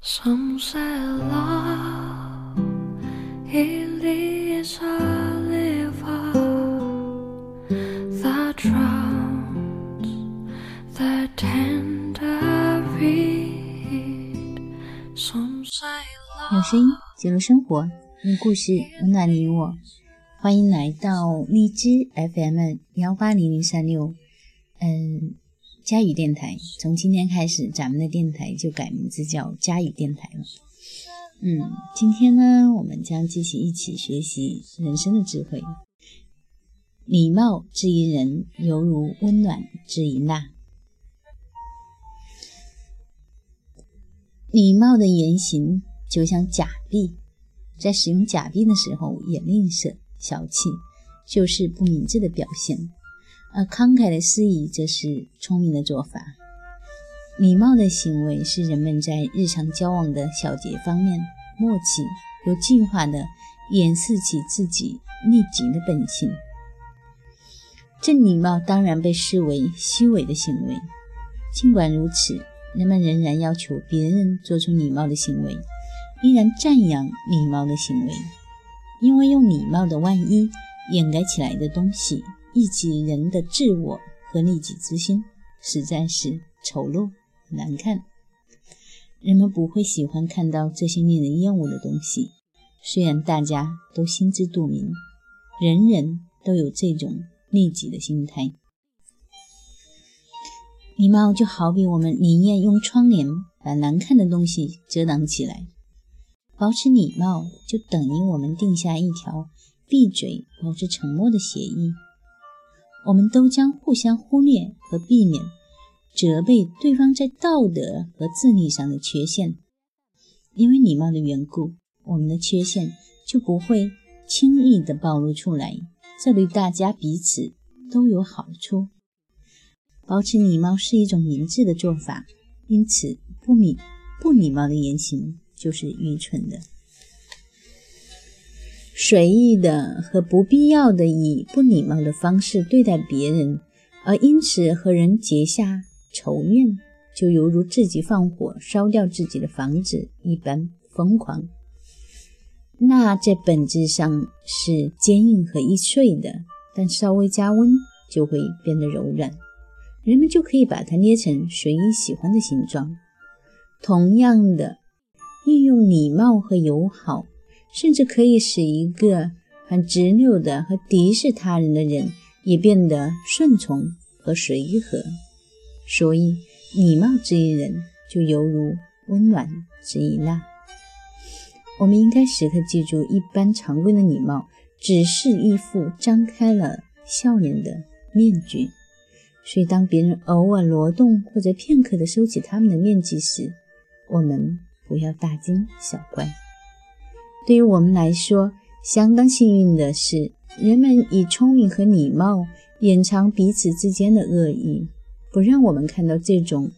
Some say love it is a river that drowns the tender reed. Some say 用声音记录生活，用故事温暖你我。欢迎来到荔枝 FM 幺八零零三六，嗯，佳语电台。从今天开始，咱们的电台就改名字叫佳语电台了。嗯，今天呢，我们将继续一起学习人生的智慧。礼貌之于人，犹如温暖之于蜡。礼貌的言行就像假币，在使用假币的时候也吝啬。小气就是不明智的表现，而慷慨的施以则是聪明的做法。礼貌的行为是人们在日常交往的小节方面默契、有计划地掩饰起自己利己的本性。这礼貌当然被视为虚伪的行为，尽管如此，人们仍然要求别人做出礼貌的行为，依然赞扬礼貌的行为。因为用礼貌的外衣掩盖起来的东西，以及人的自我和利己之心，实在是丑陋难看。人们不会喜欢看到这些令人厌恶的东西，虽然大家都心知肚明，人人都有这种利己的心态。礼貌就好比我们宁愿用窗帘把难看的东西遮挡起来。保持礼貌，就等于我们定下一条闭嘴、保持沉默的协议。我们都将互相忽略和避免责备对方在道德和智力上的缺陷。因为礼貌的缘故，我们的缺陷就不会轻易的暴露出来，这对大家彼此都有好处。保持礼貌是一种明智的做法，因此不礼不礼貌的言行。就是愚蠢的、随意的和不必要的以不礼貌的方式对待别人，而因此和人结下仇怨，就犹如自己放火烧掉自己的房子一般疯狂。那在本质上是坚硬和易碎的，但稍微加温就会变得柔软，人们就可以把它捏成随意喜欢的形状。同样的。运用礼貌和友好，甚至可以使一个很执拗的和敌视他人的人也变得顺从和随和。所以，礼貌之于人，就犹如温暖之于蜡。我们应该时刻记住，一般常规的礼貌只是一副张开了笑脸的面具。所以，当别人偶尔挪动或者片刻的收起他们的面具时，我们。不要大惊小怪。对于我们来说，相当幸运的是，人们以聪明和礼貌掩藏彼此之间的恶意，不让我们看到这种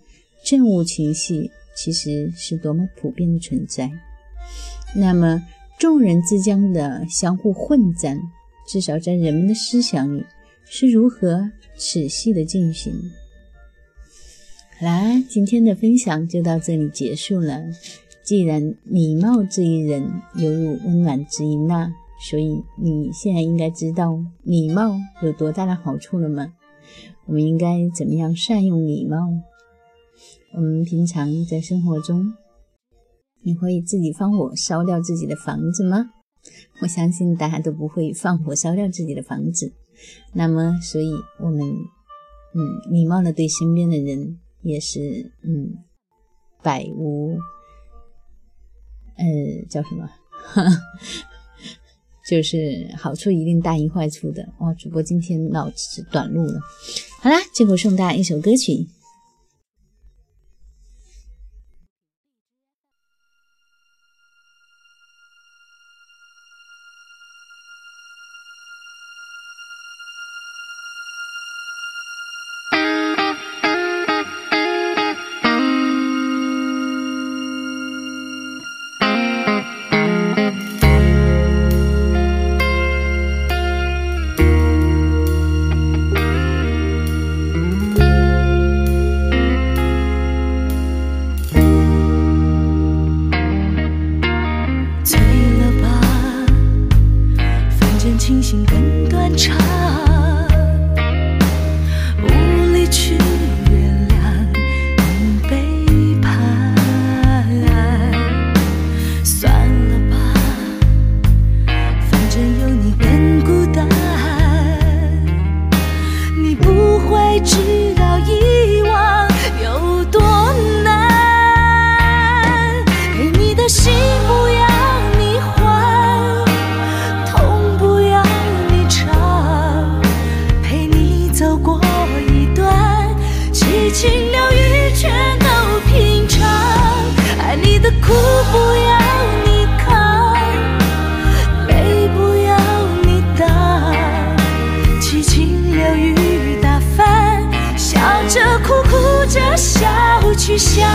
憎恶情绪其实是多么普遍的存在。那么，众人之间的相互混战，至少在人们的思想里是如何仔细的进行？好啦，今天的分享就到这里结束了。既然礼貌之于人，犹如温暖之于蜡，所以你现在应该知道礼貌有多大的好处了吗？我们应该怎么样善用礼貌？我们平常在生活中，你会自己放火烧掉自己的房子吗？我相信大家都不会放火烧掉自己的房子。那么，所以我们嗯，礼貌的对身边的人。也是，嗯，百无，呃，叫什么？就是好处一定大于坏处的。哇，主播今天脑子短路了。好啦，最后送大家一首歌曲。情根断肠。去想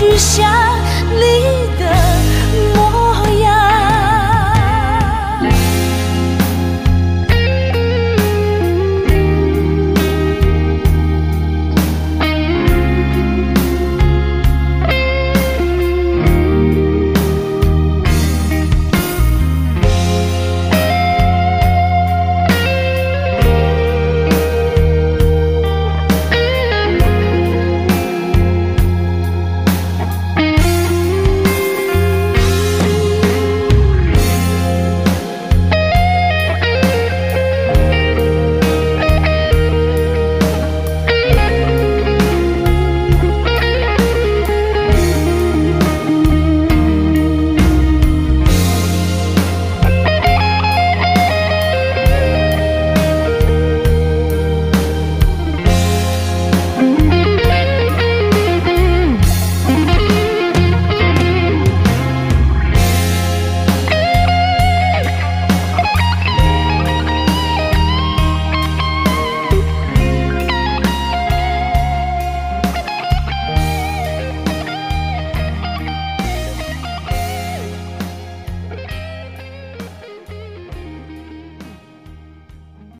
去想